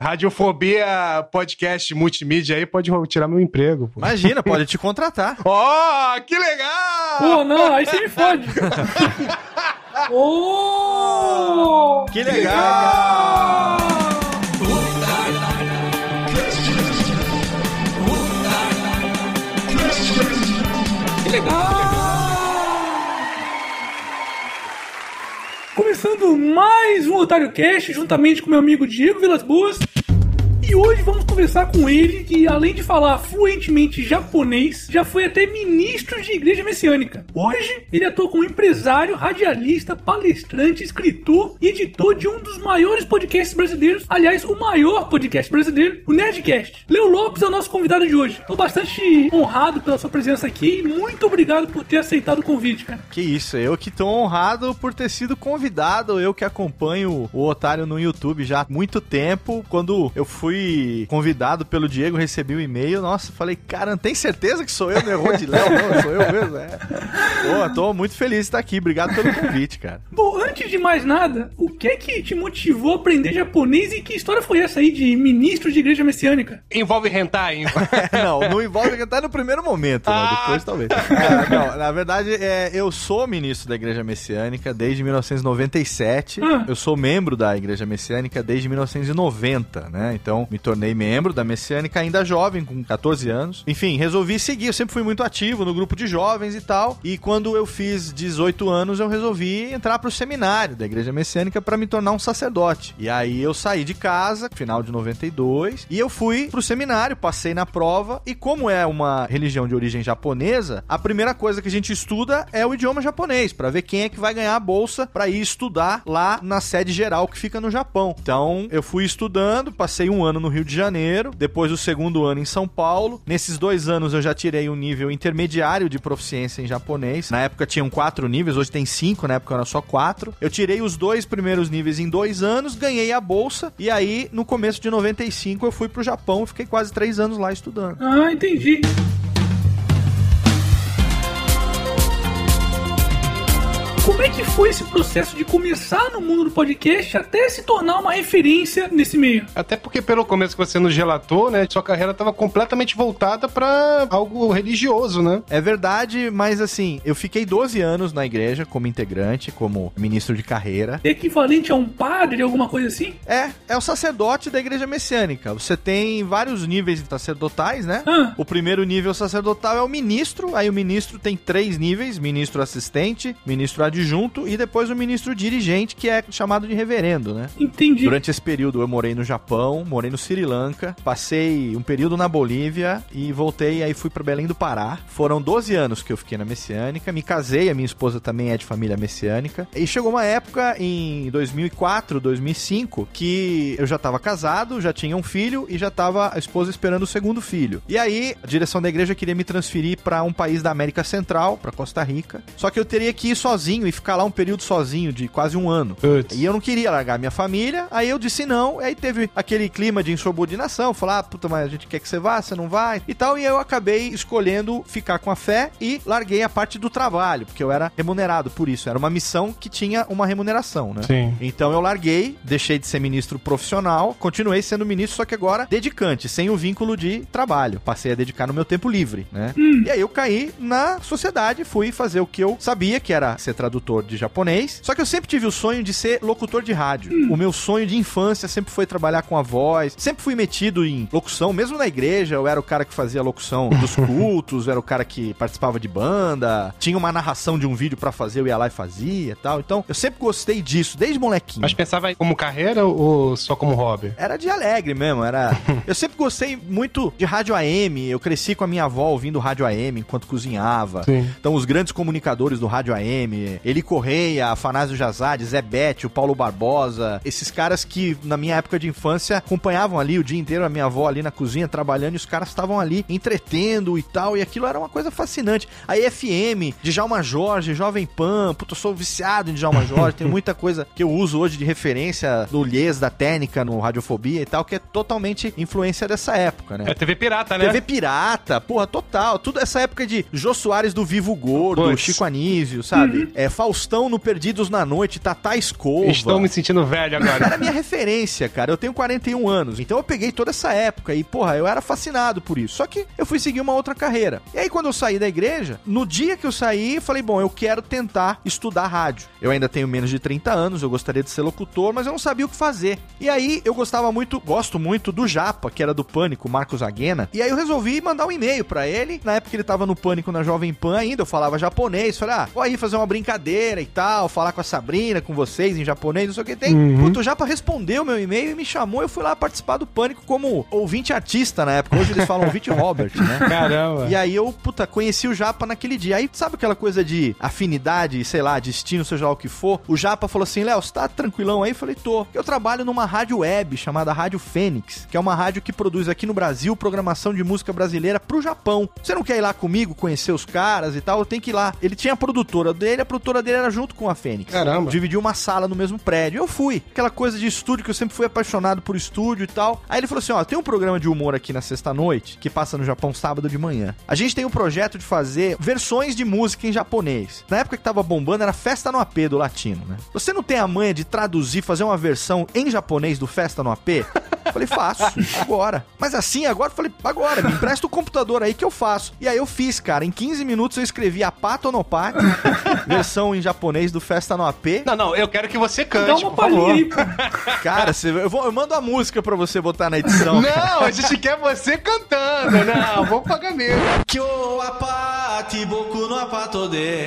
Radiofobia Podcast Multimídia aí pode tirar meu emprego. Pô. Imagina, pode te contratar. Ó, oh, que legal! Pô, não, aí você me fode. oh! Que legal! Que Começando mais um Otário Cast, juntamente com meu amigo Diego Vilas Boas. E hoje vamos conversar com ele, que além de falar fluentemente japonês, já foi até ministro de igreja messiânica. Hoje, ele atua como empresário, radialista, palestrante, escritor e editor de um dos maiores podcasts brasileiros. Aliás, o maior podcast brasileiro, o Nerdcast. Leo Lopes é o nosso convidado de hoje. Estou bastante honrado pela sua presença aqui e muito obrigado por ter aceitado o convite, cara. Que isso, eu que tô honrado por ter sido convidado, eu que acompanho o Otário no YouTube já há muito tempo. Quando eu fui fui convidado pelo Diego, recebi o um e-mail. Nossa, falei, cara, não tem certeza que sou eu, não errou de Léo? Não, sou eu mesmo. É. Pô, tô muito feliz de estar aqui. Obrigado pelo convite, cara. Bom, antes de mais nada, o que é que te motivou a aprender japonês e que história foi essa aí de ministro de igreja messiânica? Envolve hentai? não, não envolve hentai no primeiro momento, né? ah. depois talvez. É, não, na verdade, é, eu sou ministro da igreja messiânica desde 1997. Ah. Eu sou membro da igreja messiânica desde 1990, né? Então, me tornei membro da Messiânica ainda jovem, com 14 anos. Enfim, resolvi seguir. Eu sempre fui muito ativo no grupo de jovens e tal. E quando eu fiz 18 anos, eu resolvi entrar pro seminário da Igreja Messiânica para me tornar um sacerdote. E aí eu saí de casa, final de 92, e eu fui pro seminário, passei na prova. E como é uma religião de origem japonesa, a primeira coisa que a gente estuda é o idioma japonês, para ver quem é que vai ganhar a bolsa para ir estudar lá na sede geral que fica no Japão. Então eu fui estudando, passei um ano ano no Rio de Janeiro, depois o segundo ano em São Paulo. Nesses dois anos eu já tirei um nível intermediário de proficiência em japonês. Na época tinham quatro níveis, hoje tem cinco, na época era só quatro. Eu tirei os dois primeiros níveis em dois anos, ganhei a bolsa, e aí no começo de 95 eu fui pro Japão e fiquei quase três anos lá estudando. Ah, entendi. Como é que foi esse processo de começar no mundo do podcast até se tornar uma referência nesse meio? Até porque pelo começo que você nos relatou, né, sua carreira estava completamente voltada para algo religioso, né? É verdade, mas assim, eu fiquei 12 anos na igreja como integrante, como ministro de carreira. Equivalente a um padre, alguma coisa assim? É, é o sacerdote da igreja messiânica. Você tem vários níveis sacerdotais, né? Ah. O primeiro nível sacerdotal é o ministro, aí o ministro tem três níveis: ministro assistente, ministro adjunto adjunto e depois o ministro dirigente, que é chamado de reverendo, né? Entendi. Durante esse período eu morei no Japão, morei no Sri Lanka, passei um período na Bolívia e voltei aí fui para Belém do Pará. Foram 12 anos que eu fiquei na Messiânica, me casei, a minha esposa também é de família messiânica. E chegou uma época em 2004, 2005 que eu já estava casado, já tinha um filho e já estava a esposa esperando o segundo filho. E aí a direção da igreja queria me transferir para um país da América Central, para Costa Rica. Só que eu teria que ir sozinho e ficar lá um período sozinho de quase um ano. E eu não queria largar minha família, aí eu disse não, aí teve aquele clima de insubordinação, falar, ah, puta, mas a gente quer que você vá, você não vai, e tal, e eu acabei escolhendo ficar com a fé e larguei a parte do trabalho, porque eu era remunerado por isso, era uma missão que tinha uma remuneração, né? Sim. Então eu larguei, deixei de ser ministro profissional, continuei sendo ministro, só que agora dedicante, sem o vínculo de trabalho. Passei a dedicar no meu tempo livre, né? Hum. E aí eu caí na sociedade, fui fazer o que eu sabia, que era ser tradutor tradutor de japonês. Só que eu sempre tive o sonho de ser locutor de rádio. Hum. O meu sonho de infância sempre foi trabalhar com a voz. Sempre fui metido em locução, mesmo na igreja. Eu era o cara que fazia locução dos cultos, era o cara que participava de banda. Tinha uma narração de um vídeo para fazer, eu ia lá e fazia e tal. Então, eu sempre gostei disso, desde molequinho. Mas pensava como carreira ou só como hobby? Era de alegre mesmo, era... eu sempre gostei muito de rádio AM. Eu cresci com a minha avó ouvindo rádio AM enquanto cozinhava. Sim. Então, os grandes comunicadores do rádio AM, Eli Correia, Afanásio Jazade, Zé Bete, o Paulo Barbosa, esses caras que na minha época de infância acompanhavam ali o dia inteiro a minha avó ali na cozinha trabalhando e os caras estavam ali entretendo e tal, e aquilo era uma coisa fascinante. A FM, Djalma Jorge, Jovem Pan, puta, eu sou viciado em Djalma Jorge, tem muita coisa que eu uso hoje de referência do Lies da técnica no Radiofobia e tal, que é totalmente influência dessa época, né? É TV Pirata, né? TV Pirata, porra, total. Tudo essa época de Jô Soares do Vivo Gordo. Chico Anísio, sabe? Uhum. É Faustão no Perdidos na Noite, Tatá Escova. Estou me sentindo velho agora. Era minha referência, cara. Eu tenho 41 anos. Então eu peguei toda essa época e, porra, eu era fascinado por isso. Só que eu fui seguir uma outra carreira. E aí, quando eu saí da igreja, no dia que eu saí, eu falei, bom, eu quero tentar estudar rádio. Eu ainda tenho menos de 30 anos, eu gostaria de ser locutor, mas eu não sabia o que fazer. E aí, eu gostava muito, gosto muito do Japa, que era do Pânico, Marcos Aguena. E aí eu resolvi mandar um e-mail para ele. Na época ele tava no Pânico na Jovem Pan ainda, eu falava japonês. Falei, ah, vou aí fazer uma brincadeira e tal, falar com a Sabrina, com vocês em japonês, não sei o que tem. Uhum. Puto, o Japa respondeu meu e-mail e me chamou. Eu fui lá participar do Pânico como ouvinte artista na época. Hoje eles falam ouvinte Robert, né? Caramba. E aí eu, puta, conheci o Japa naquele dia. Aí sabe aquela coisa de afinidade, sei lá, destino, seja lá o que for? O Japa falou assim: Léo, você tá tranquilão aí? Eu falei, tô. Eu trabalho numa rádio web chamada Rádio Fênix, que é uma rádio que produz aqui no Brasil programação de música brasileira pro Japão. Você não quer ir lá comigo, conhecer os caras e tal? Eu tenho que ir lá. Ele tinha a produtora dele, a produtora dele era junto com a Fênix. Caramba. Dividiu uma sala no mesmo prédio. Eu fui. Aquela coisa de estúdio que eu sempre fui apaixonado por estúdio e tal. Aí ele falou assim: ó, tem um programa de humor aqui na sexta-noite que passa no Japão sábado de manhã. A gente tem um projeto de fazer versões de música em japonês. Na época que tava bombando era Festa no AP do latino, né? Você não tem a manha de traduzir, fazer uma versão em japonês do Festa no AP? Falei, faço, agora. Mas assim, agora falei, agora, me empresta o computador aí que eu faço. E aí eu fiz, cara. Em 15 minutos eu escrevi a Pato no Pate, versão em japonês do Festa no AP. Não, não, eu quero que você cante, Dá uma por favor. Aí, cara, você, eu, vou, eu mando a música pra você botar na edição. Não, a gente quer você cantando. Não, vou pagar mesmo. Kyo apati boku no apato de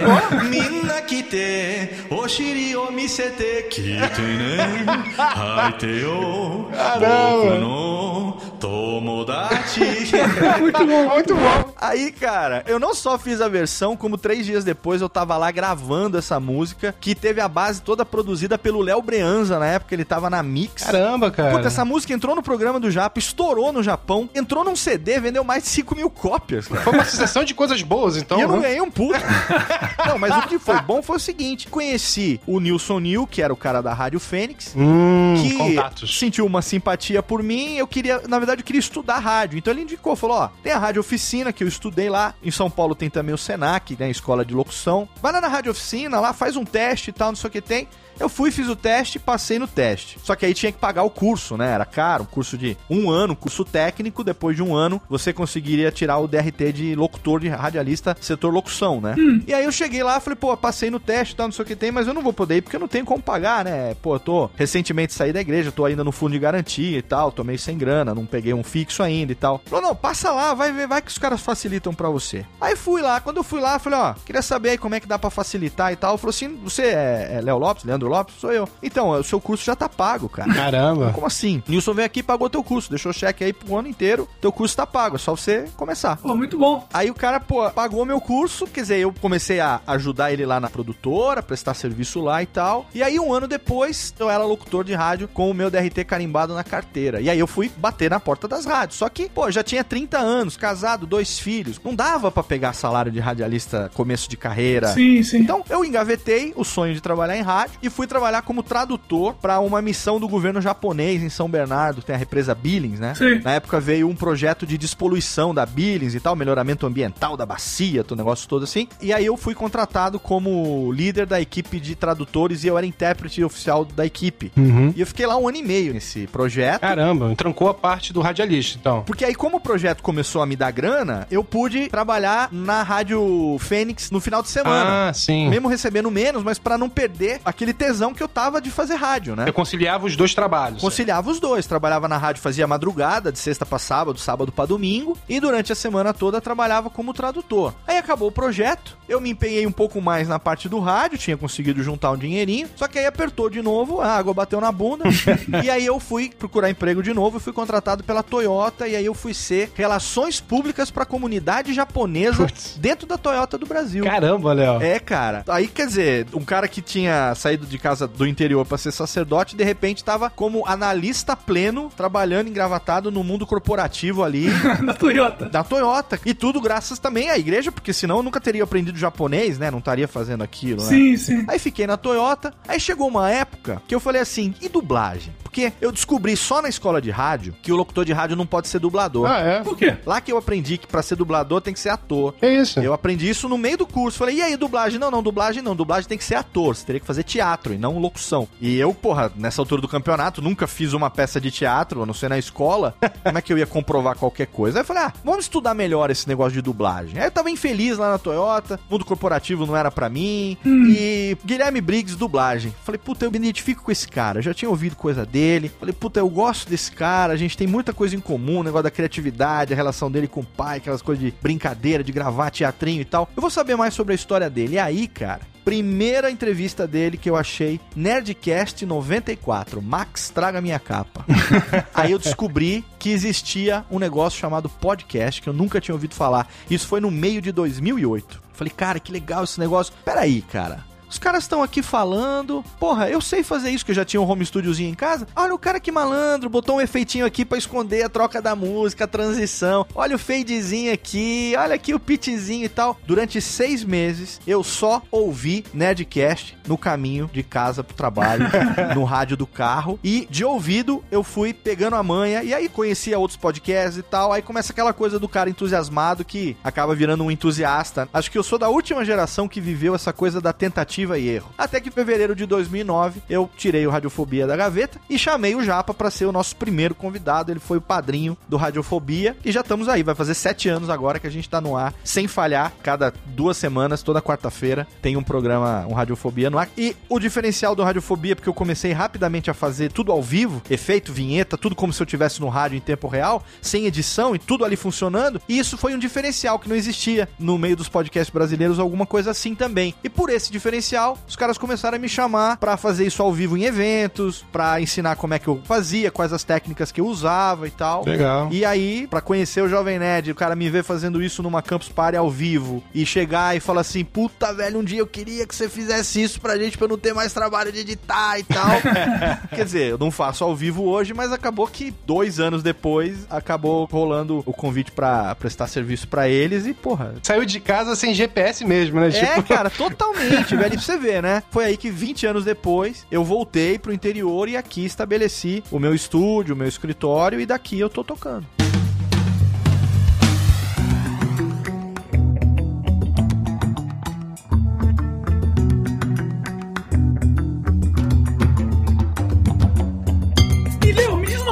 minna kite oshiri o misete kite ne haite yo boku no tomodachi. muito bom, muito bom. Aí, cara, eu não só fiz a versão, como três dias depois eu tava lá gravando essa música, que teve a base toda produzida pelo Léo Breanza, na época ele tava na Mix. Caramba, cara. Puta, essa música entrou no programa do Japa, estourou no Japão, entrou num CD, vendeu mais de 5 mil cópias. Cara. Foi uma sucessão de coisas boas, então. E eu não ganhei um puto. não, mas o que foi bom foi o seguinte: conheci o Nilson Nil, que era o cara da Rádio Fênix, hum, que contatos. sentiu uma simpatia por mim. Eu queria, na verdade, eu queria estudar rádio. Então ele indicou, falou: ó, tem a Rádio Oficina, que eu estudei lá. Em São Paulo tem também o Senac, né? Escola de Locução. Vai lá na Rádio Oficina, lá faz um teste e tal, não sei o que tem. Eu fui, fiz o teste passei no teste. Só que aí tinha que pagar o curso, né? Era caro, um curso de um ano, curso técnico. Depois de um ano, você conseguiria tirar o DRT de locutor, de radialista, setor locução, né? Hum. E aí eu cheguei lá, falei, pô, passei no teste tal, não sei o que tem, mas eu não vou poder ir porque eu não tenho como pagar, né? Pô, eu tô recentemente saí da igreja, tô ainda no fundo de garantia e tal, tô meio sem grana, não peguei um fixo ainda e tal. Falou, não, passa lá, vai ver, vai que os caras facilitam para você. Aí fui lá, quando eu fui lá, falei, ó, queria saber aí como é que dá para facilitar e tal. Falou assim, você é, é Léo Lopes, Leandro Lopes? Sou eu. Então, o seu curso já tá pago, cara. Caramba. Como assim? Nilson veio aqui e pagou teu curso, deixou cheque aí pro ano inteiro, teu curso tá pago, é só você começar. Pô, muito bom. Aí o cara, pô, pagou meu curso, quer dizer, eu comecei a ajudar ele lá na produtora, prestar serviço lá e tal. E aí, um ano depois, eu era locutor de rádio com o meu DRT carimbado na carteira. E aí eu fui bater na porta das rádios. Só que, pô, já tinha 30 anos, casado, dois filhos. Não dava para pegar salário de radialista começo de carreira. Sim, sim. Então, eu engavetei o sonho de trabalhar em rádio e fui trabalhar como tradutor para uma missão do governo japonês em São Bernardo, tem a represa Billings, né? Sim. Na época veio um projeto de despoluição da Billings e tal, melhoramento ambiental da bacia, o negócio todo assim. E aí eu fui contratado como líder da equipe de tradutores e eu era intérprete oficial da equipe. Uhum. E eu fiquei lá um ano e meio nesse projeto. Caramba, trancou a parte do radialista, então. Porque aí, como o projeto começou a me dar grana, eu pude trabalhar na Rádio Fênix no final de semana. Ah, sim. Mesmo recebendo menos, mas para não perder aquele tesão que eu tava de fazer rádio, né? Eu conciliava os dois trabalhos. Conciliava os dois. Trabalhava na rádio, fazia madrugada, de sexta para sábado, sábado para domingo. E durante a semana toda trabalhava como tradutor. Aí acabou o projeto. Eu me empenhei um pouco mais na parte do rádio, tinha conseguido juntar um dinheirinho. Só que aí apertou de novo, a água bateu na bunda. e aí eu fui procurar emprego de novo e fui contratado pela Toyota. E aí eu fui ser relações públicas para a comunidade japonesa Putz. dentro da Toyota do Brasil. Caramba, Léo. É, cara. Aí quer dizer, um cara que tinha saído de casa do interior para ser sacerdote, de repente tava como analista pleno, trabalhando engravatado no mundo corporativo ali. da Toyota. Da Toyota. E tudo graças também à igreja, porque senão eu nunca teria aprendido japonês, né? Não estaria fazendo aquilo, né? Sim, sim. Aí fiquei na Toyota. Aí chegou uma época que eu falei assim, e dublagem? Porque? Eu descobri só na escola de rádio que o locutor de rádio não pode ser dublador. Ah, é? Por quê? Lá que eu aprendi que pra ser dublador tem que ser ator. É isso. Eu aprendi isso no meio do curso. Falei, e aí, dublagem? Não, não, dublagem não. Dublagem tem que ser ator. Você teria que fazer teatro e não locução. E eu, porra, nessa altura do campeonato, nunca fiz uma peça de teatro, a não ser na escola. Como é que eu ia comprovar qualquer coisa? Aí eu falei, ah, vamos estudar melhor esse negócio de dublagem. Aí eu tava infeliz lá na Toyota, mundo corporativo não era pra mim. E Guilherme Briggs, dublagem. Falei, puta, eu me identifico com esse cara. Eu já tinha ouvido coisa dele. Falei, puta, eu gosto desse cara. A gente tem muita coisa em comum, o negócio da criatividade, a relação dele com o pai, aquelas coisas de brincadeira, de gravar teatrinho e tal. Eu vou saber mais sobre a história dele. E aí, cara, primeira entrevista dele que eu achei, Nerdcast 94, Max traga minha capa. Aí eu descobri que existia um negócio chamado podcast, que eu nunca tinha ouvido falar. Isso foi no meio de 2008. Falei, cara, que legal esse negócio. Peraí, cara. Os caras estão aqui falando. Porra, eu sei fazer isso, que eu já tinha um home studiozinho em casa. Olha o cara que malandro, botou um efeitinho aqui pra esconder a troca da música, a transição. Olha o fadezinho aqui, olha aqui o pitchzinho e tal. Durante seis meses, eu só ouvi Nerdcast no caminho de casa pro trabalho, no rádio do carro. E de ouvido, eu fui pegando a manha. E aí conhecia outros podcasts e tal. Aí começa aquela coisa do cara entusiasmado que acaba virando um entusiasta. Acho que eu sou da última geração que viveu essa coisa da tentativa e erro. Até que em fevereiro de 2009 eu tirei o Radiofobia da gaveta e chamei o Japa para ser o nosso primeiro convidado. Ele foi o padrinho do Radiofobia e já estamos aí. Vai fazer sete anos agora que a gente tá no ar sem falhar. Cada duas semanas, toda quarta-feira, tem um programa, um Radiofobia no ar. E o diferencial do Radiofobia, porque eu comecei rapidamente a fazer tudo ao vivo, efeito, vinheta, tudo como se eu tivesse no rádio em tempo real, sem edição e tudo ali funcionando. E isso foi um diferencial que não existia no meio dos podcasts brasileiros, alguma coisa assim também. E por esse diferencial os caras começaram a me chamar pra fazer isso ao vivo em eventos, pra ensinar como é que eu fazia, quais as técnicas que eu usava e tal. Legal. E aí, pra conhecer o Jovem Nerd, o cara me vê fazendo isso numa Campus Party ao vivo e chegar e falar assim: puta, velho, um dia eu queria que você fizesse isso pra gente pra eu não ter mais trabalho de editar e tal. Quer dizer, eu não faço ao vivo hoje, mas acabou que dois anos depois acabou rolando o convite pra prestar serviço pra eles e, porra. Saiu de casa sem GPS mesmo, né? É, cara, totalmente, velho. Você ver, né? Foi aí que 20 anos depois eu voltei pro interior e aqui estabeleci o meu estúdio, o meu escritório e daqui eu tô tocando.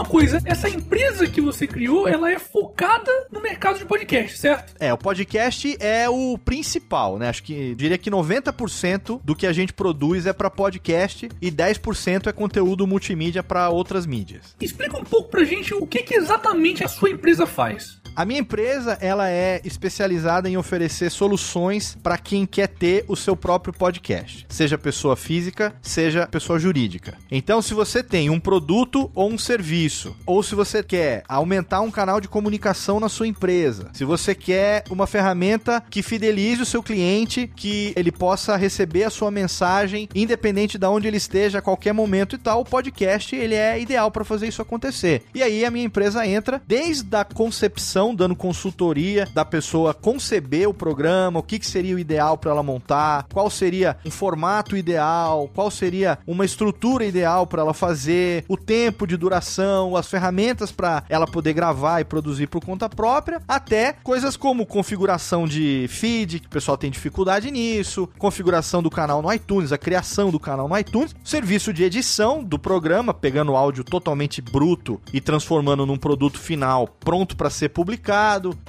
Coisa, essa empresa que você criou, ela é focada no mercado de podcast, certo? É, o podcast é o principal, né? Acho que diria que 90% do que a gente produz é pra podcast e 10% é conteúdo multimídia pra outras mídias. Explica um pouco pra gente o que, que exatamente a sua empresa faz. A minha empresa, ela é especializada em oferecer soluções para quem quer ter o seu próprio podcast, seja pessoa física, seja pessoa jurídica. Então, se você tem um produto ou um serviço, ou se você quer aumentar um canal de comunicação na sua empresa, se você quer uma ferramenta que fidelize o seu cliente, que ele possa receber a sua mensagem independente de onde ele esteja a qualquer momento e tal, o podcast ele é ideal para fazer isso acontecer. E aí a minha empresa entra desde a concepção dando consultoria da pessoa conceber o programa, o que, que seria o ideal para ela montar, qual seria um formato ideal, qual seria uma estrutura ideal para ela fazer, o tempo de duração, as ferramentas para ela poder gravar e produzir por conta própria, até coisas como configuração de feed, que o pessoal tem dificuldade nisso, configuração do canal no iTunes, a criação do canal no iTunes, serviço de edição do programa, pegando áudio totalmente bruto e transformando num produto final pronto para ser publicado.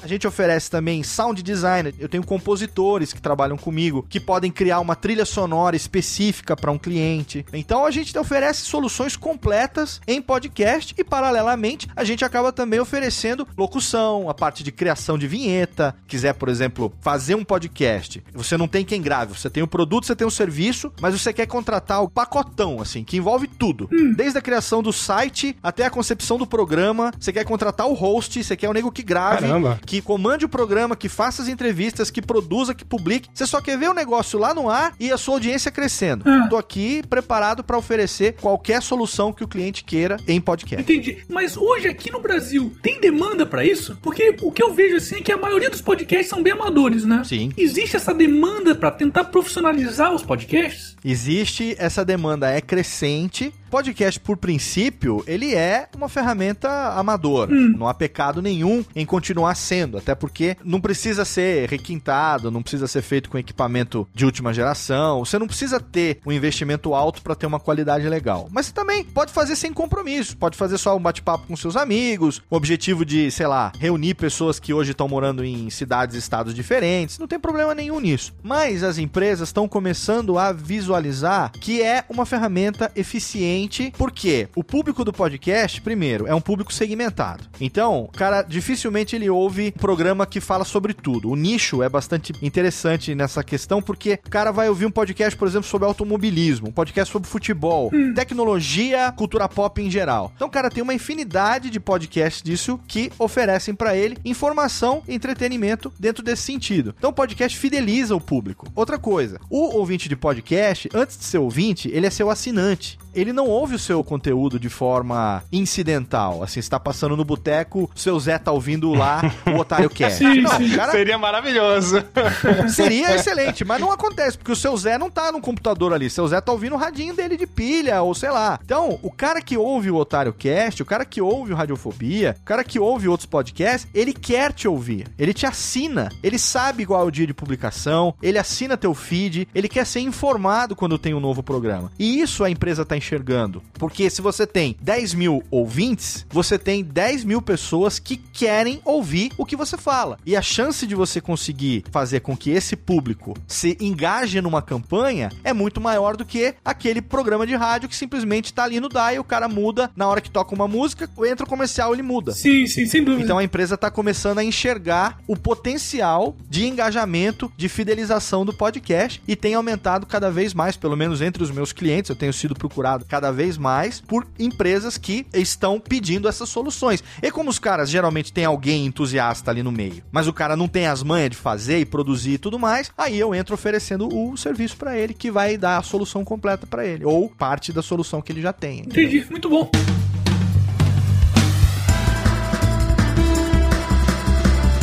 A gente oferece também sound design. Eu tenho compositores que trabalham comigo que podem criar uma trilha sonora específica para um cliente. Então a gente oferece soluções completas em podcast e paralelamente a gente acaba também oferecendo locução, a parte de criação de vinheta. Quiser, por exemplo, fazer um podcast, você não tem quem grave, você tem o produto, você tem o serviço, mas você quer contratar o pacotão assim, que envolve tudo, desde a criação do site até a concepção do programa. Você quer contratar o host, você quer o nego que grave, Caramba. que comande o programa, que faça as entrevistas, que produza, que publique. Você só quer ver o negócio lá no ar e a sua audiência crescendo. Tô aqui preparado para oferecer qualquer solução que o cliente queira em podcast. Entendi. Mas hoje aqui no Brasil tem demanda pra isso? Porque o que eu vejo assim é que a maioria dos podcasts são bem amadores, né? Sim. Existe essa demanda pra tentar profissionalizar os podcasts? Existe essa demanda, é crescente. Podcast, por princípio, ele é uma ferramenta amadora. Não há pecado nenhum em continuar sendo, até porque não precisa ser requintado, não precisa ser feito com equipamento de última geração. Você não precisa ter um investimento alto para ter uma qualidade legal. Mas você também pode fazer sem compromisso, pode fazer só um bate-papo com seus amigos, o objetivo de, sei lá, reunir pessoas que hoje estão morando em cidades e estados diferentes. Não tem problema nenhum nisso. Mas as empresas estão começando a visualizar que é uma ferramenta eficiente, porque o público do podcast, primeiro, é um público segmentado. Então, o cara dificilmente ele ouve um programa que fala sobre tudo. O nicho é bastante interessante nessa questão, porque o cara vai ouvir um podcast, por exemplo, sobre automobilismo, um podcast sobre futebol, tecnologia, cultura pop em geral. Então, o cara tem uma infinidade de podcasts disso que oferecem para ele informação e entretenimento dentro desse sentido. Então, o podcast fideliza o público. Outra coisa, o ouvinte de podcast, antes de ser ouvinte, ele é seu assinante ele não ouve o seu conteúdo de forma incidental. Assim, você tá passando no boteco, seu Zé tá ouvindo lá o Otário Cast. Sim, não, sim. cara, Seria maravilhoso. seria excelente, mas não acontece, porque o seu Zé não tá no computador ali. Seu Zé tá ouvindo o radinho dele de pilha, ou sei lá. Então, o cara que ouve o Otário Cast, o cara que ouve o Radiofobia, o cara que ouve outros podcasts, ele quer te ouvir. Ele te assina. Ele sabe qual é o dia de publicação, ele assina teu feed, ele quer ser informado quando tem um novo programa. E isso a empresa tá enxergando. Porque se você tem 10 mil ouvintes, você tem 10 mil pessoas que querem ouvir o que você fala. E a chance de você conseguir fazer com que esse público se engaje numa campanha é muito maior do que aquele programa de rádio que simplesmente tá ali no dial, o cara muda, na hora que toca uma música, entra o comercial, ele muda. Sim, sim, sem dúvida. Então a empresa está começando a enxergar o potencial de engajamento, de fidelização do podcast e tem aumentado cada vez mais, pelo menos entre os meus clientes, eu tenho sido procurado cada vez mais por empresas que estão pedindo essas soluções. E como os caras geralmente têm alguém entusiasta ali no meio, mas o cara não tem as manhas de fazer e produzir e tudo mais, aí eu entro oferecendo o serviço para ele que vai dar a solução completa para ele ou parte da solução que ele já tem. entendeu? Entendi, muito bom.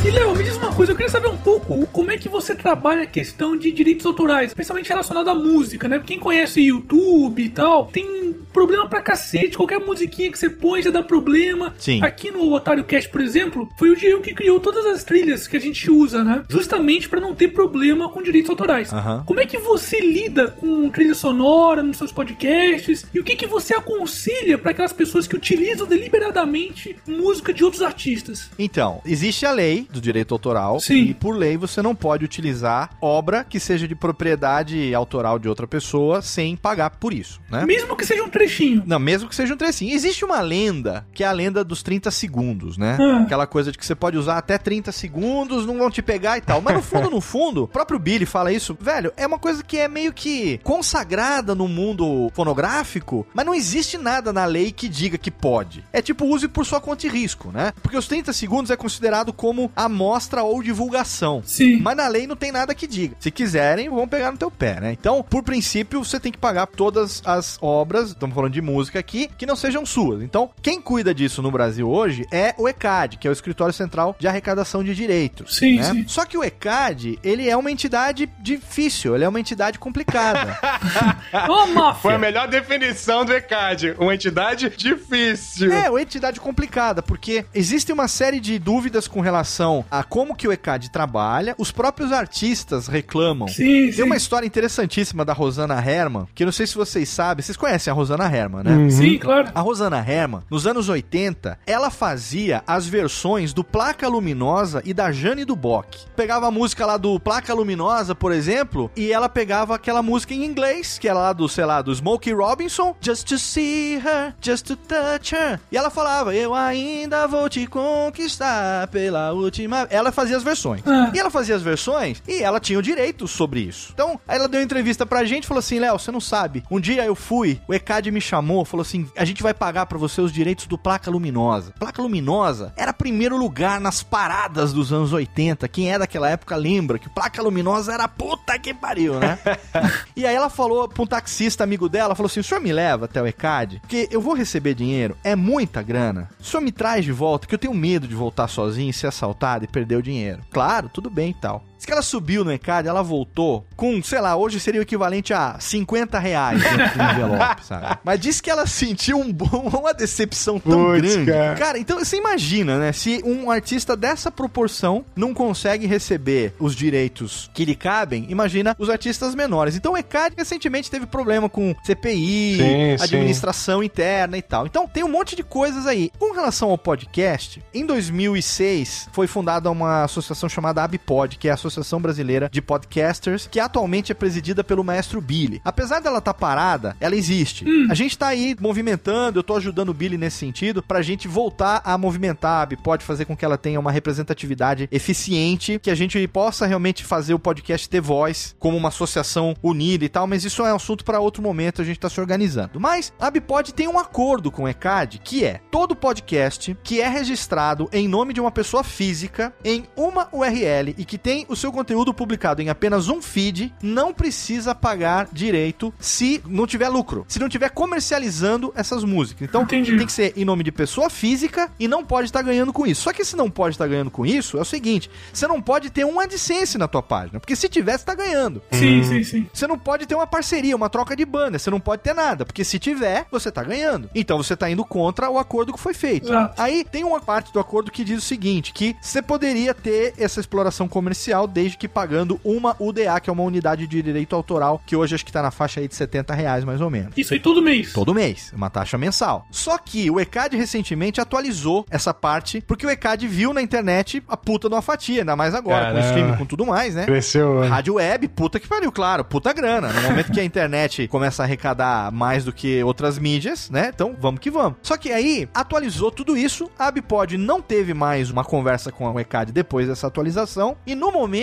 E Léo, me diz uma coisa, eu queria saber um pouco como é que você trabalha a questão de direitos autorais, especialmente relacionado à música, né? Quem conhece YouTube e tal, tem problema pra cacete, qualquer musiquinha que você põe já dá problema. Sim. Aqui no Otário Cast, por exemplo, foi o Diego que criou todas as trilhas que a gente usa, né? Justamente pra não ter problema com direitos autorais. Aham. Como é que você lida com trilha sonora nos seus podcasts? E o que, que você aconselha para aquelas pessoas que utilizam deliberadamente música de outros artistas? Então, existe a lei do direito autoral Sim. e por lei você não pode utilizar obra que seja de propriedade autoral de outra pessoa sem pagar por isso, né? Mesmo que seja um trechinho. Não, mesmo que seja um trecinho. Existe uma lenda, que é a lenda dos 30 segundos, né? Ah. Aquela coisa de que você pode usar até 30 segundos, não vão te pegar e tal. Mas no fundo, no fundo, o próprio Billy fala isso, velho, é uma coisa que é meio que consagrada no mundo fonográfico, mas não existe nada na lei que diga que pode. É tipo, use por sua conta e risco, né? Porque os 30 segundos é considerado como amostra ou divulgação. Sim. Mas na lei não tem nada que diga. Se quiserem, vão pegar no teu pé, né? Então, por princípio, você tem que pagar todas as obras, estamos falando de música aqui, que não sejam suas. Então, quem cuida disso no Brasil hoje é o ECAD, que é o Escritório Central de Arrecadação de Direitos. Sim, né? sim. Só que o ECAD, ele é uma entidade difícil, ele é uma entidade complicada. Ô, máfia! Foi a melhor definição do ECAD. Uma entidade difícil. É, uma entidade complicada, porque existe uma série de dúvidas com relação a como que o ECAD trabalha, os próprios artistas reclamam. Sim, sim. Tem uma história interessantíssima da Rosana Herman, que eu não sei se vocês sabem, vocês conhecem a Rosana Herman, né? Sim, claro. A Rosana Herman, nos anos 80, ela fazia as versões do Placa Luminosa e da Jane do Bock. Pegava a música lá do Placa Luminosa, por exemplo, e ela pegava aquela música em inglês, que era lá do, sei lá, do Smokey Robinson, Just to see her, just to touch her. E ela falava, eu ainda vou te conquistar pela última... Ela fazia as versões. Ah. E ela fazia as versões e ela tinha o direito sobre isso. Então, aí ela deu uma entrevista pra gente e falou assim: Léo, você não sabe. Um dia eu fui, o ECAD me chamou, falou assim: a gente vai pagar pra você os direitos do Placa Luminosa. Placa Luminosa era primeiro lugar nas paradas dos anos 80. Quem é daquela época lembra que Placa Luminosa era puta que pariu, né? e aí ela falou pra um taxista amigo dela: falou assim: o senhor me leva até o ECAD? Porque eu vou receber dinheiro, é muita grana. O senhor me traz de volta, que eu tenho medo de voltar sozinho, ser assaltado e perder o dinheiro. Claro, tudo bem e tal. Diz que ela subiu no ECAD, ela voltou com, sei lá, hoje seria o equivalente a 50 reais do envelope, sabe? Mas diz que ela sentiu um bom, uma decepção tão Puts, grande. cara. Cara, então você imagina, né? Se um artista dessa proporção não consegue receber os direitos que lhe cabem, imagina os artistas menores. Então o ECAD recentemente teve problema com CPI, Sim, sim. administração interna e tal. Então tem um monte de coisas aí. Com relação ao podcast, em 2006 foi fundada uma associação chamada ABPOD, que é a Associação Brasileira de Podcasters, que atualmente é presidida pelo maestro Billy. Apesar dela estar parada, ela existe. A gente tá aí movimentando, eu tô ajudando o Billy nesse sentido, pra gente voltar a movimentar a ABPOD, fazer com que ela tenha uma representatividade eficiente, que a gente possa realmente fazer o podcast ter voz como uma associação unida e tal, mas isso é um assunto para outro momento, a gente tá se organizando. Mas a ABPOD tem um acordo com o ECAD, que é todo podcast que é registrado em nome de uma pessoa física em uma URL e que tem o seu conteúdo publicado em apenas um feed, não precisa pagar direito se não tiver lucro, se não tiver comercializando essas músicas. Então Entendi. tem que ser em nome de pessoa física e não pode estar ganhando com isso. Só que se não pode estar ganhando com isso, é o seguinte: você não pode ter um AdSense na tua página, porque se tiver, você tá ganhando. Sim, sim, sim. Você não pode ter uma parceria, uma troca de banda, você não pode ter nada, porque se tiver, você tá ganhando. Então você tá indo contra o acordo que foi feito. Exato. Aí tem uma parte do acordo que diz o seguinte, que você poderia ter essa exploração comercial desde que pagando uma UDA, que é uma unidade de direito autoral, que hoje acho que tá na faixa aí de 70 reais mais ou menos. Isso aí todo mês. Todo mês, uma taxa mensal. Só que o ECAD recentemente atualizou essa parte, porque o ECAD viu na internet a puta de uma fatia, ainda mais agora, com Caramba. streaming, com tudo mais, né? Cresceu. né? Rádio web, puta que pariu, claro, puta grana. No momento que a internet começa a arrecadar mais do que outras mídias, né? Então vamos que vamos. Só que aí atualizou tudo isso, a Abpod não teve mais uma conversa com a ECAD depois dessa atualização, e no momento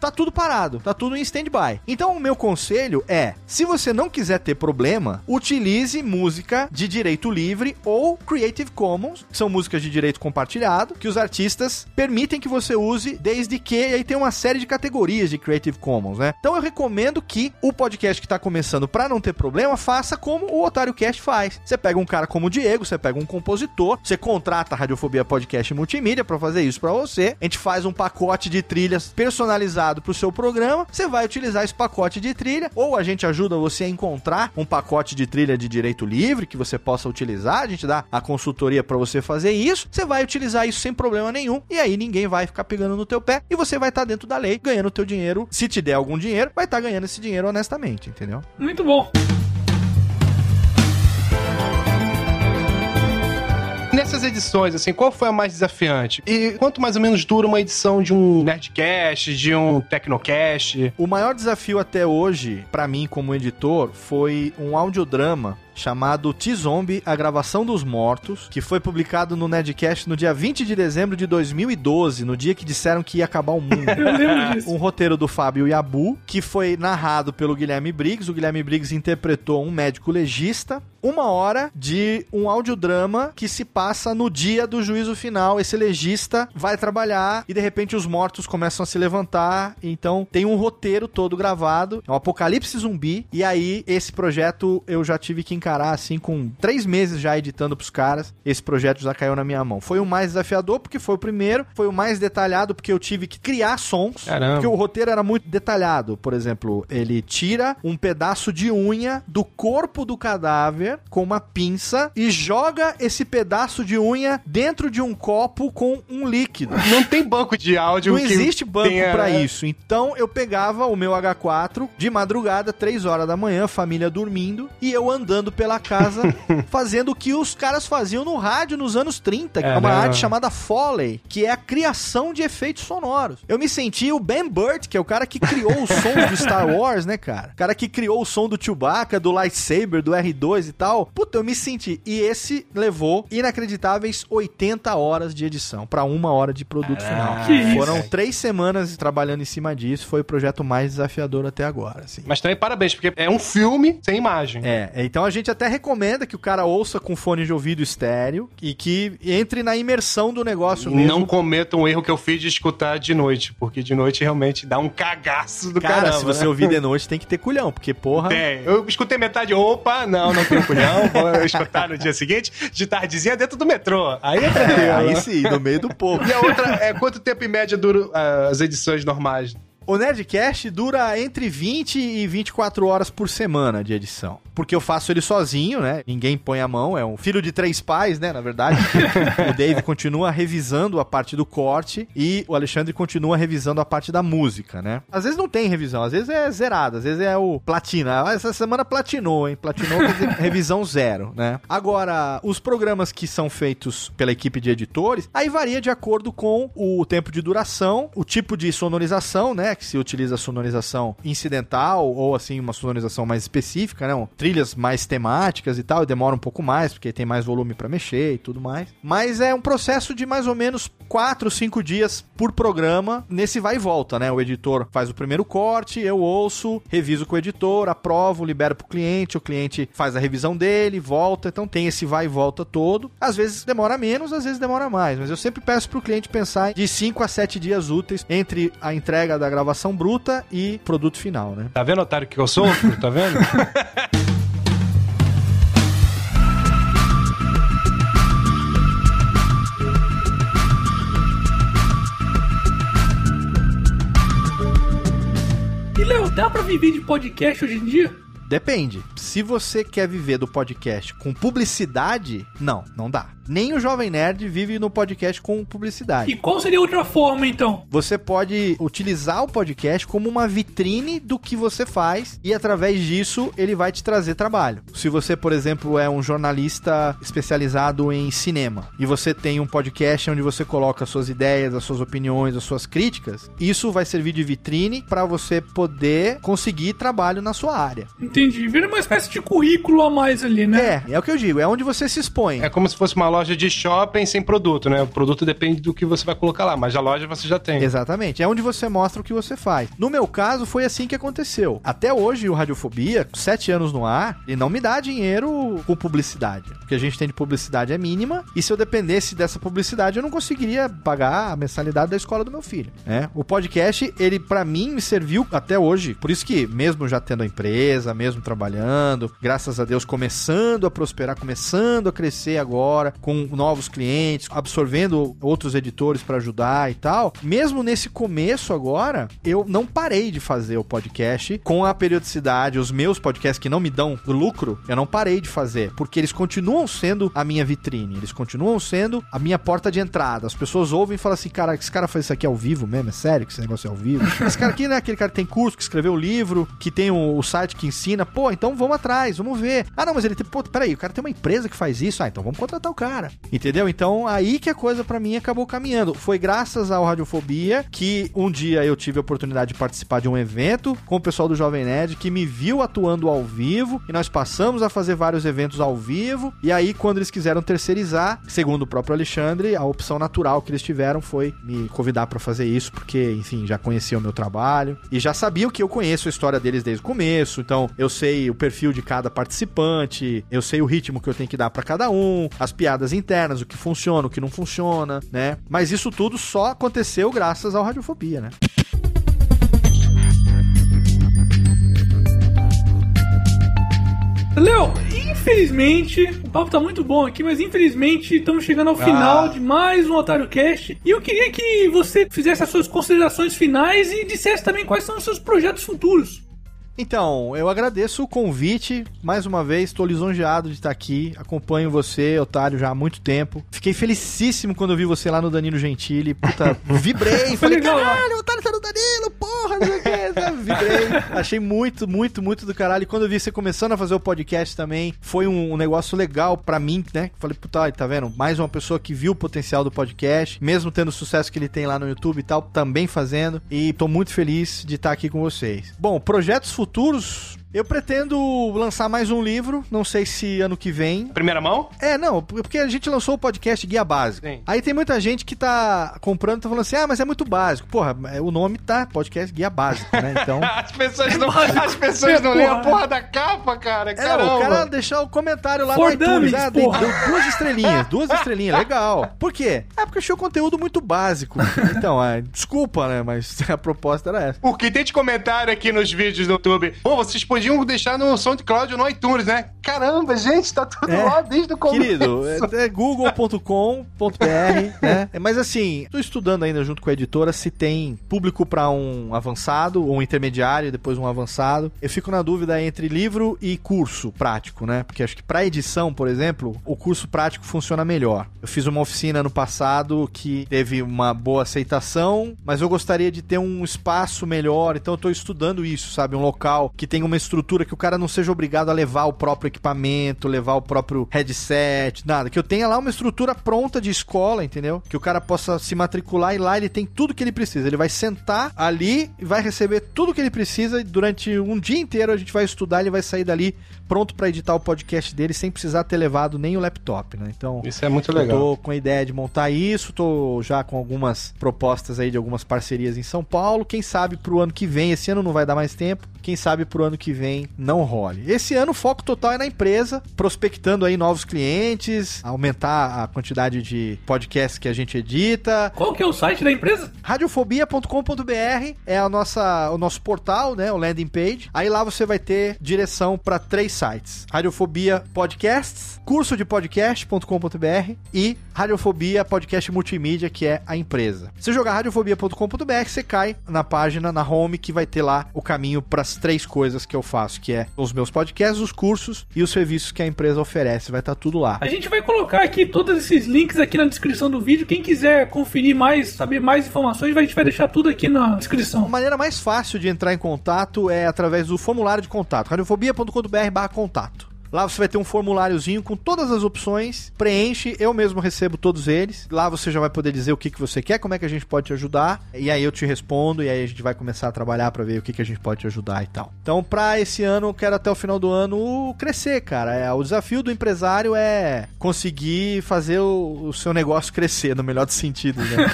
tá tudo parado, tá tudo em stand-by. Então o meu conselho é: se você não quiser ter problema, utilize música de direito livre ou Creative Commons, que são músicas de direito compartilhado, que os artistas permitem que você use, desde que e aí tem uma série de categorias de Creative Commons, né? Então eu recomendo que o podcast que tá começando pra não ter problema, faça como o Otário Cast faz. Você pega um cara como o Diego, você pega um compositor, você contrata a Radiofobia Podcast Multimídia pra fazer isso pra você. A gente faz um pacote de trilhas personalizado pro seu programa. Você vai utilizar esse pacote de trilha ou a gente ajuda você a encontrar um pacote de trilha de direito livre que você possa utilizar. A gente dá a consultoria pra você fazer isso. Você vai utilizar isso sem problema nenhum e aí ninguém vai ficar pegando no teu pé e você vai estar dentro da lei, ganhando o teu dinheiro. Se te der algum dinheiro, vai estar ganhando esse dinheiro honestamente, entendeu? Muito bom. Nessas edições, assim, qual foi a mais desafiante? E quanto mais ou menos dura uma edição de um Nerdcast, de um Tecnocast? O maior desafio até hoje, pra mim como editor, foi um audiodrama chamado T-Zombie, a gravação dos mortos, que foi publicado no Nerdcast no dia 20 de dezembro de 2012, no dia que disseram que ia acabar o mundo. Eu lembro disso. Um roteiro do Fábio Yabu, que foi narrado pelo Guilherme Briggs. O Guilherme Briggs interpretou um médico legista. Uma hora de um audiodrama que se passa no dia do juízo final. Esse legista vai trabalhar e de repente os mortos começam a se levantar. Então tem um roteiro todo gravado. É um apocalipse zumbi. E aí esse projeto eu já tive que encarar assim com três meses já editando pros caras. Esse projeto já caiu na minha mão. Foi o mais desafiador porque foi o primeiro. Foi o mais detalhado porque eu tive que criar sons. Caramba. Porque o roteiro era muito detalhado. Por exemplo, ele tira um pedaço de unha do corpo do cadáver com uma pinça e joga esse pedaço de unha dentro de um copo com um líquido. Não tem banco de áudio Não existe banco tenha- pra isso. Então eu pegava o meu H4 de madrugada, 3 horas da manhã, família dormindo, e eu andando pela casa fazendo o que os caras faziam no rádio nos anos 30, que é uma Caramba. arte chamada Foley, que é a criação de efeitos sonoros. Eu me senti o Ben Burt, que é o cara que criou os sons do Star Wars, né, cara? O cara que criou o som do Chewbacca, do lightsaber, do R2 e tal. Puta, eu me senti. E esse levou inacreditáveis 80 horas de edição pra uma hora de produto final. Que isso? Foram três semanas trabalhando em cima disso. Foi o projeto mais desafiador até agora, assim. Mas também parabéns, porque é um filme sem imagem. É, então a gente até recomenda que o cara ouça com fone de ouvido estéreo e que entre na imersão do negócio mesmo. Não cometa um erro que eu fiz de escutar de noite, porque de noite realmente dá um cagaço do Cara, caramba. se você né? ouvir de noite tem que ter culhão, porque porra. Tem. Eu escutei metade, opa, não, não tenho culhão, vou escutar no dia seguinte, de tardezinha dentro do metrô. Aí é tranquilo. Aí sim, no meio do povo. E a outra, é quanto tempo em média duram ah, as edições normais? O Nerdcast dura entre 20 e 24 horas por semana de edição. Porque eu faço ele sozinho, né? Ninguém põe a mão. É um filho de três pais, né? Na verdade. o Dave continua revisando a parte do corte e o Alexandre continua revisando a parte da música, né? Às vezes não tem revisão, às vezes é zerado, às vezes é o platina. Ah, Essa semana platinou, hein? Platinou quer dizer revisão zero, né? Agora, os programas que são feitos pela equipe de editores, aí varia de acordo com o tempo de duração, o tipo de sonorização, né? Se utiliza sonorização incidental ou assim, uma sonorização mais específica, né? um- Trilhas mais temáticas e tal, e demora um pouco mais, porque tem mais volume pra mexer e tudo mais. Mas é um processo de mais ou menos 4, 5 dias por programa, nesse vai e volta, né? O editor faz o primeiro corte, eu ouço, reviso com o editor, aprovo, libero pro cliente, o cliente faz a revisão dele, volta, então tem esse vai e volta todo. Às vezes demora menos, às vezes demora mais, mas eu sempre peço pro cliente pensar de 5 a 7 dias úteis entre a entrega da gravação bruta e produto final, né? Tá vendo, otário, que eu sofro? Tá vendo? E, Léo, dá pra viver de podcast hoje em dia? Depende. Se você quer viver do podcast com publicidade, não, não dá. Nem o Jovem Nerd vive no podcast com publicidade. E qual seria a outra forma, então? Você pode utilizar o podcast como uma vitrine do que você faz e através disso ele vai te trazer trabalho. Se você, por exemplo, é um jornalista especializado em cinema e você tem um podcast onde você coloca as suas ideias, as suas opiniões, as suas críticas, isso vai servir de vitrine para você poder conseguir trabalho na sua área. Entendi. Vira uma espécie de currículo a mais ali, né? É, é o que eu digo, é onde você se expõe. É como se fosse uma loja de shopping sem produto, né? O produto depende do que você vai colocar lá, mas a loja você já tem. Exatamente, é onde você mostra o que você faz. No meu caso, foi assim que aconteceu. Até hoje, o Radiofobia, sete anos no ar, ele não me dá dinheiro com publicidade. O que a gente tem de publicidade é mínima, e se eu dependesse dessa publicidade, eu não conseguiria pagar a mensalidade da escola do meu filho. Né? O podcast, ele para mim me serviu até hoje. Por isso que, mesmo já tendo a empresa, mesmo trabalhando, graças a Deus começando a prosperar, começando a crescer agora, com novos clientes, absorvendo outros editores para ajudar e tal. Mesmo nesse começo agora, eu não parei de fazer o podcast com a periodicidade, os meus podcasts que não me dão lucro, eu não parei de fazer, porque eles continuam sendo a minha vitrine, eles continuam sendo a minha porta de entrada. As pessoas ouvem e falam assim: cara, esse cara faz isso aqui ao vivo mesmo? É sério que esse negócio é ao vivo? Esse cara aqui não é aquele cara que tem curso, que escreveu o livro, que tem o, o site que ensina. Pô, então vamos atrás, vamos ver. Ah, não, mas ele tem. Pô, peraí, o cara tem uma empresa que faz isso. Ah, então vamos contratar o cara. Entendeu? Então aí que a coisa pra mim acabou caminhando. Foi graças ao Radiofobia que um dia eu tive a oportunidade de participar de um evento com o pessoal do Jovem Nerd que me viu atuando ao vivo e nós passamos a fazer vários eventos ao vivo. E aí, quando eles quiseram terceirizar, segundo o próprio Alexandre, a opção natural que eles tiveram foi me convidar pra fazer isso, porque, enfim, já conhecia o meu trabalho e já sabiam que eu conheço a história deles desde o começo. Então, eu sei o perfil de cada participante, eu sei o ritmo que eu tenho que dar pra cada um, as piadas internas, o que funciona, o que não funciona, né? Mas isso tudo só aconteceu graças ao Radiofobia, né? Léo, infelizmente, o papo tá muito bom aqui, mas infelizmente estamos chegando ao final de mais um Otário Cast. E eu queria que você fizesse as suas considerações finais e dissesse também quais são os seus projetos futuros. Então, eu agradeço o convite. Mais uma vez, estou lisonjeado de estar aqui. Acompanho você, Otário, já há muito tempo. Fiquei felicíssimo quando eu vi você lá no Danilo Gentili. Puta, vibrei. falei, caralho, Otário tá Danilo, porra, não sei o que. Vibrei. Achei muito, muito, muito do caralho. E quando eu vi você começando a fazer o podcast também, foi um, um negócio legal pra mim, né? Falei, puta, tá vendo? Mais uma pessoa que viu o potencial do podcast, mesmo tendo o sucesso que ele tem lá no YouTube e tal, também fazendo. E tô muito feliz de estar aqui com vocês. Bom, projetos futuros. Eu pretendo lançar mais um livro, não sei se ano que vem. Primeira mão? É, não, porque a gente lançou o podcast Guia Básico. Sim. Aí tem muita gente que tá comprando e tá falando assim: ah, mas é muito básico. Porra, é- o nome tá podcast Guia Básico, né? Então. As pessoas não, as pessoas não leem a porra da capa, cara. É, Caramba. o cara deixar o comentário lá For no iTunes. dummies, Ah, deu duas estrelinhas, duas estrelinhas, legal. Por quê? É porque achei o conteúdo muito básico. Então, é, desculpa, né? Mas a proposta era essa. O que tem de comentário aqui nos vídeos do YouTube? Pô, vocês podiam podiam deixar no SoundCloud ou no iTunes, né? Caramba, gente, tá tudo é, lá desde o começo. Querido, é, é google.com.br, né? É, mas assim, tô estudando ainda junto com a editora se tem público para um avançado ou um intermediário, depois um avançado. Eu fico na dúvida entre livro e curso prático, né? Porque acho que para edição, por exemplo, o curso prático funciona melhor. Eu fiz uma oficina no passado que teve uma boa aceitação, mas eu gostaria de ter um espaço melhor, então eu tô estudando isso, sabe? Um local que tenha uma estrutura que o cara não seja obrigado a levar o próprio equipamento, levar o próprio headset, nada. Que eu tenha lá uma estrutura pronta de escola, entendeu? Que o cara possa se matricular e lá ele tem tudo que ele precisa. Ele vai sentar ali e vai receber tudo que ele precisa durante um dia inteiro a gente vai estudar, ele vai sair dali pronto para editar o podcast dele sem precisar ter levado nem o laptop, né? Então, isso é muito legal. Eu tô com a ideia de montar isso, tô já com algumas propostas aí de algumas parcerias em São Paulo. Quem sabe pro ano que vem, esse ano não vai dar mais tempo, quem sabe pro ano que vem não role. Esse ano o foco total é na empresa, prospectando aí novos clientes, aumentar a quantidade de podcasts que a gente edita. Qual que é o site da empresa? radiofobia.com.br é a nossa, o nosso portal, né, o landing page. Aí lá você vai ter direção para três sites: Radiofobia Podcasts, curso de podcast.com.br e Radiofobia Podcast Multimídia, que é a empresa. Se jogar radiofobia.com.br, você cai na página, na home, que vai ter lá o caminho para as três coisas que eu faço, que é os meus podcasts, os cursos e os serviços que a empresa oferece. Vai estar tá tudo lá. A gente vai colocar aqui todos esses links aqui na descrição do vídeo. Quem quiser conferir mais, saber mais informações, a gente vai deixar tudo aqui na descrição. A maneira mais fácil de entrar em contato é através do formulário de contato, radiofobia.com.br contato. Lá você vai ter um formuláriozinho com todas as opções, preenche, eu mesmo recebo todos eles. Lá você já vai poder dizer o que, que você quer, como é que a gente pode te ajudar, e aí eu te respondo, e aí a gente vai começar a trabalhar para ver o que, que a gente pode te ajudar e tal. Então, pra esse ano, eu quero até o final do ano crescer, cara. É, o desafio do empresário é conseguir fazer o, o seu negócio crescer, no melhor dos sentidos, né?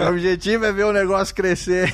o objetivo é ver o negócio crescer.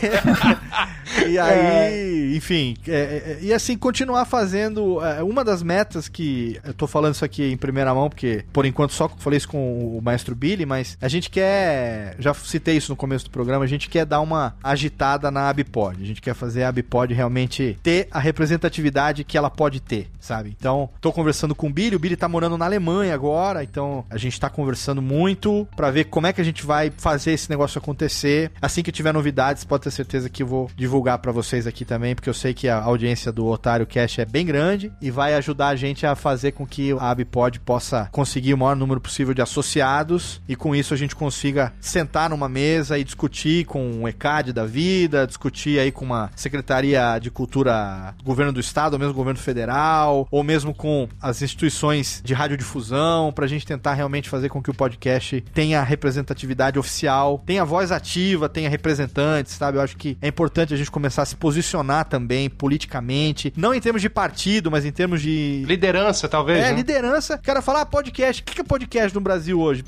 e aí, enfim, é, é, e assim, continuar fazendo. É, uma das metas que que. Eu tô falando isso aqui em primeira mão, porque por enquanto só falei isso com o maestro Billy, mas a gente quer. Já citei isso no começo do programa, a gente quer dar uma agitada na Abipod. A gente quer fazer a Abipod realmente ter a representatividade que ela pode ter, sabe? Então, tô conversando com o Billy, o Billy tá morando na Alemanha agora, então a gente tá conversando muito para ver como é que a gente vai fazer esse negócio acontecer. Assim que tiver novidades, pode ter certeza que eu vou divulgar para vocês aqui também, porque eu sei que a audiência do Otário Cash é bem grande e vai ajudar a gente a fazer com que a Abipod possa conseguir o maior número possível de associados e com isso a gente consiga sentar numa mesa e discutir com o ECAD da vida, discutir aí com uma Secretaria de Cultura, governo do estado, ou mesmo governo federal, ou mesmo com as instituições de radiodifusão, para a gente tentar realmente fazer com que o podcast tenha representatividade oficial, tenha voz ativa, tenha representantes, sabe? Eu acho que é importante a gente começar a se posicionar também politicamente, não em termos de partido, mas em termos de liderança liderança, talvez. É, né? liderança. O cara fala, ah, podcast. O que é podcast no Brasil hoje?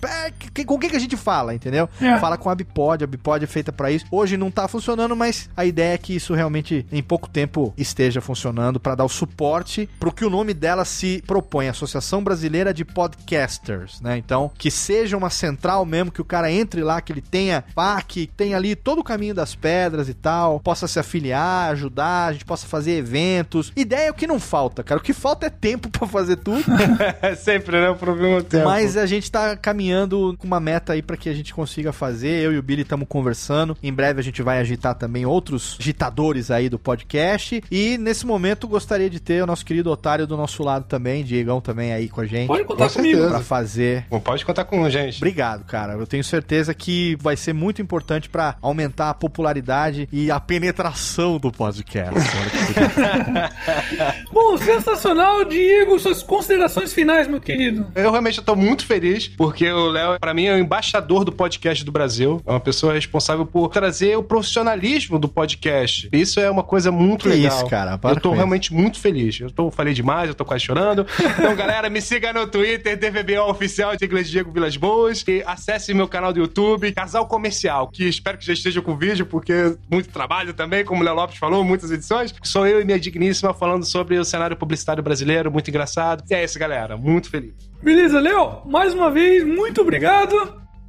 Com o que, que a gente fala, entendeu? É. Fala com a Bipod. A Bipod é feita para isso. Hoje não tá funcionando, mas a ideia é que isso realmente, em pouco tempo, esteja funcionando para dar o suporte pro que o nome dela se propõe, Associação Brasileira de Podcasters, né? Então, que seja uma central mesmo, que o cara entre lá, que ele tenha PAC, tenha ali todo o caminho das pedras e tal, possa se afiliar, ajudar, a gente possa fazer eventos. Ideia é o que não falta, cara. O que falta é tempo pra fazer tudo. Sempre, né? O problema é tempo. Mas a gente tá caminhando com uma meta aí para que a gente consiga fazer. Eu e o Billy estamos conversando. Em breve a gente vai agitar também outros agitadores aí do podcast. E nesse momento gostaria de ter o nosso querido otário do nosso lado também, Diegão também aí com a gente. Pode contar com comigo. Pra fazer. Bom, pode contar com a gente. Obrigado, cara. Eu tenho certeza que vai ser muito importante para aumentar a popularidade e a penetração do podcast. Bom, sensacional, Diego Diego, suas considerações finais, meu querido. Eu realmente estou muito feliz, porque o Léo, para mim, é o embaixador do podcast do Brasil. É uma pessoa responsável por trazer o profissionalismo do podcast. Isso é uma coisa muito que legal. Isso, cara. Para eu tô realmente isso. muito feliz. Eu tô, falei demais, eu tô quase chorando. Então, galera, me siga no Twitter, DVBO Oficial de Inglês Diego Vilas Boas. E acesse meu canal do YouTube, Casal Comercial, que espero que já esteja com vídeo, porque muito trabalho também, como o Léo Lopes falou, muitas edições. Sou eu e minha digníssima falando sobre o cenário publicitário brasileiro, muito engraçado. E é isso, galera. Muito feliz. Beleza, Léo? Mais uma vez, muito obrigado.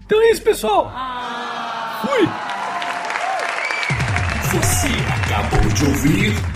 Então é isso, pessoal. Fui! Você acabou de ouvir.